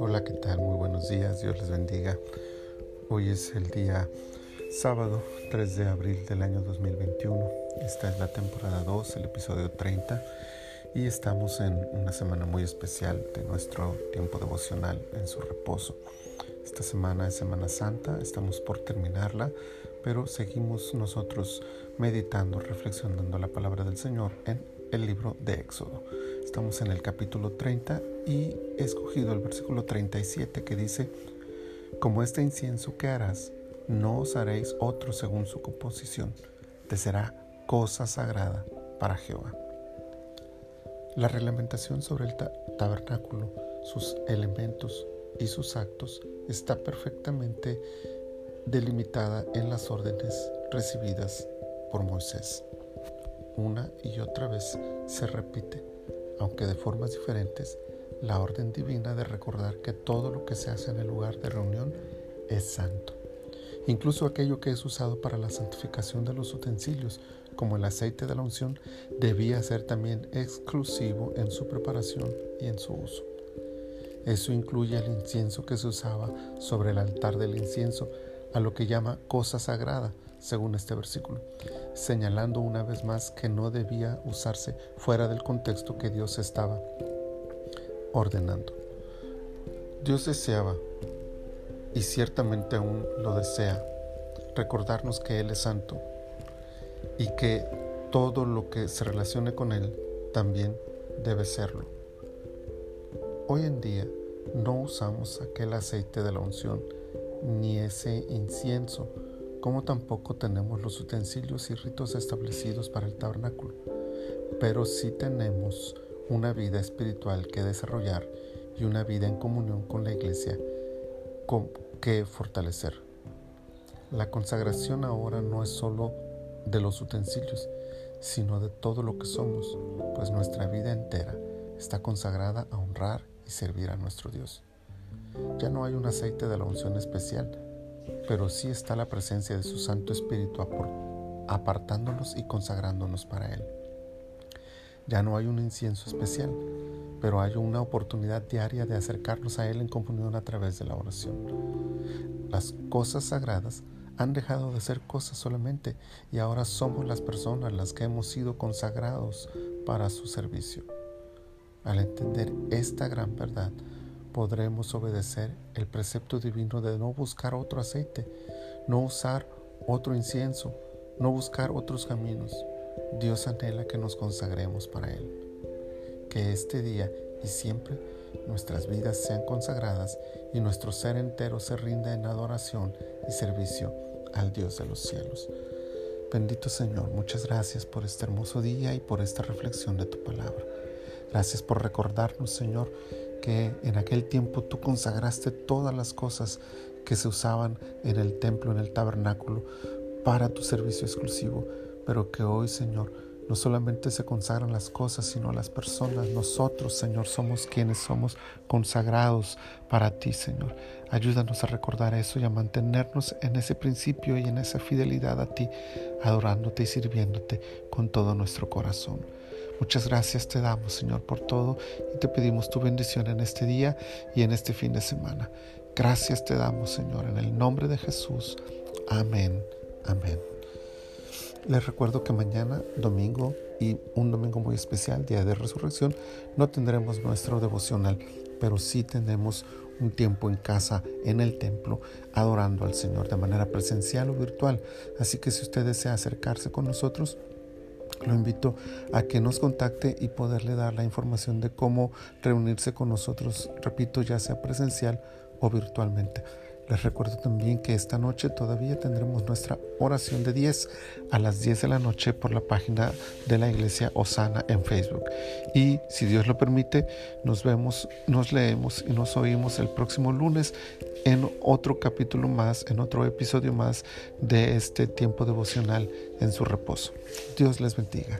Hola, ¿qué tal? Muy buenos días, Dios les bendiga. Hoy es el día sábado 3 de abril del año 2021. Esta es la temporada 2, el episodio 30 y estamos en una semana muy especial de nuestro tiempo devocional en su reposo. Esta semana es Semana Santa, estamos por terminarla, pero seguimos nosotros meditando, reflexionando la palabra del Señor en el libro de Éxodo. Estamos en el capítulo 30 y he escogido el versículo 37 que dice, como este incienso que harás, no os haréis otro según su composición, te será cosa sagrada para Jehová. La reglamentación sobre el tabernáculo, sus elementos y sus actos está perfectamente delimitada en las órdenes recibidas por Moisés. Una y otra vez se repite, aunque de formas diferentes, la orden divina de recordar que todo lo que se hace en el lugar de reunión es santo. Incluso aquello que es usado para la santificación de los utensilios, como el aceite de la unción, debía ser también exclusivo en su preparación y en su uso. Eso incluye el incienso que se usaba sobre el altar del incienso, a lo que llama cosa sagrada, según este versículo, señalando una vez más que no debía usarse fuera del contexto que Dios estaba ordenando. Dios deseaba y ciertamente aún lo desea, recordarnos que Él es santo y que todo lo que se relacione con Él también debe serlo. Hoy en día no usamos aquel aceite de la unción ni ese incienso, como tampoco tenemos los utensilios y ritos establecidos para el tabernáculo, pero sí tenemos una vida espiritual que desarrollar y una vida en comunión con la iglesia que fortalecer. La consagración ahora no es solo de los utensilios, sino de todo lo que somos, pues nuestra vida entera está consagrada a honrar y servir a nuestro Dios. Ya no hay un aceite de la unción especial, pero sí está la presencia de su Santo Espíritu apartándonos y consagrándonos para Él. Ya no hay un incienso especial, pero hay una oportunidad diaria de acercarnos a Él en comunión a través de la oración. Las cosas sagradas han dejado de ser cosas solamente y ahora somos las personas las que hemos sido consagrados para su servicio. Al entender esta gran verdad, podremos obedecer el precepto divino de no buscar otro aceite, no usar otro incienso, no buscar otros caminos. Dios anhela que nos consagremos para Él. Que este día y siempre nuestras vidas sean consagradas y nuestro ser entero se rinda en adoración y servicio al Dios de los cielos. Bendito Señor, muchas gracias por este hermoso día y por esta reflexión de tu palabra. Gracias por recordarnos, Señor, que en aquel tiempo tú consagraste todas las cosas que se usaban en el templo, en el tabernáculo, para tu servicio exclusivo, pero que hoy, Señor, no solamente se consagran las cosas, sino las personas. Nosotros, Señor, somos quienes somos consagrados para ti, Señor. Ayúdanos a recordar eso y a mantenernos en ese principio y en esa fidelidad a ti, adorándote y sirviéndote con todo nuestro corazón. Muchas gracias te damos, Señor, por todo y te pedimos tu bendición en este día y en este fin de semana. Gracias te damos, Señor, en el nombre de Jesús. Amén. Amén. Les recuerdo que mañana, domingo y un domingo muy especial, Día de Resurrección, no tendremos nuestro devocional, pero sí tenemos un tiempo en casa, en el templo, adorando al Señor de manera presencial o virtual. Así que si usted desea acercarse con nosotros, lo invito a que nos contacte y poderle dar la información de cómo reunirse con nosotros, repito, ya sea presencial o virtualmente. Les recuerdo también que esta noche todavía tendremos nuestra oración de 10 a las 10 de la noche por la página de la iglesia Osana en Facebook. Y si Dios lo permite, nos vemos, nos leemos y nos oímos el próximo lunes en otro capítulo más, en otro episodio más de este tiempo devocional en su reposo. Dios les bendiga.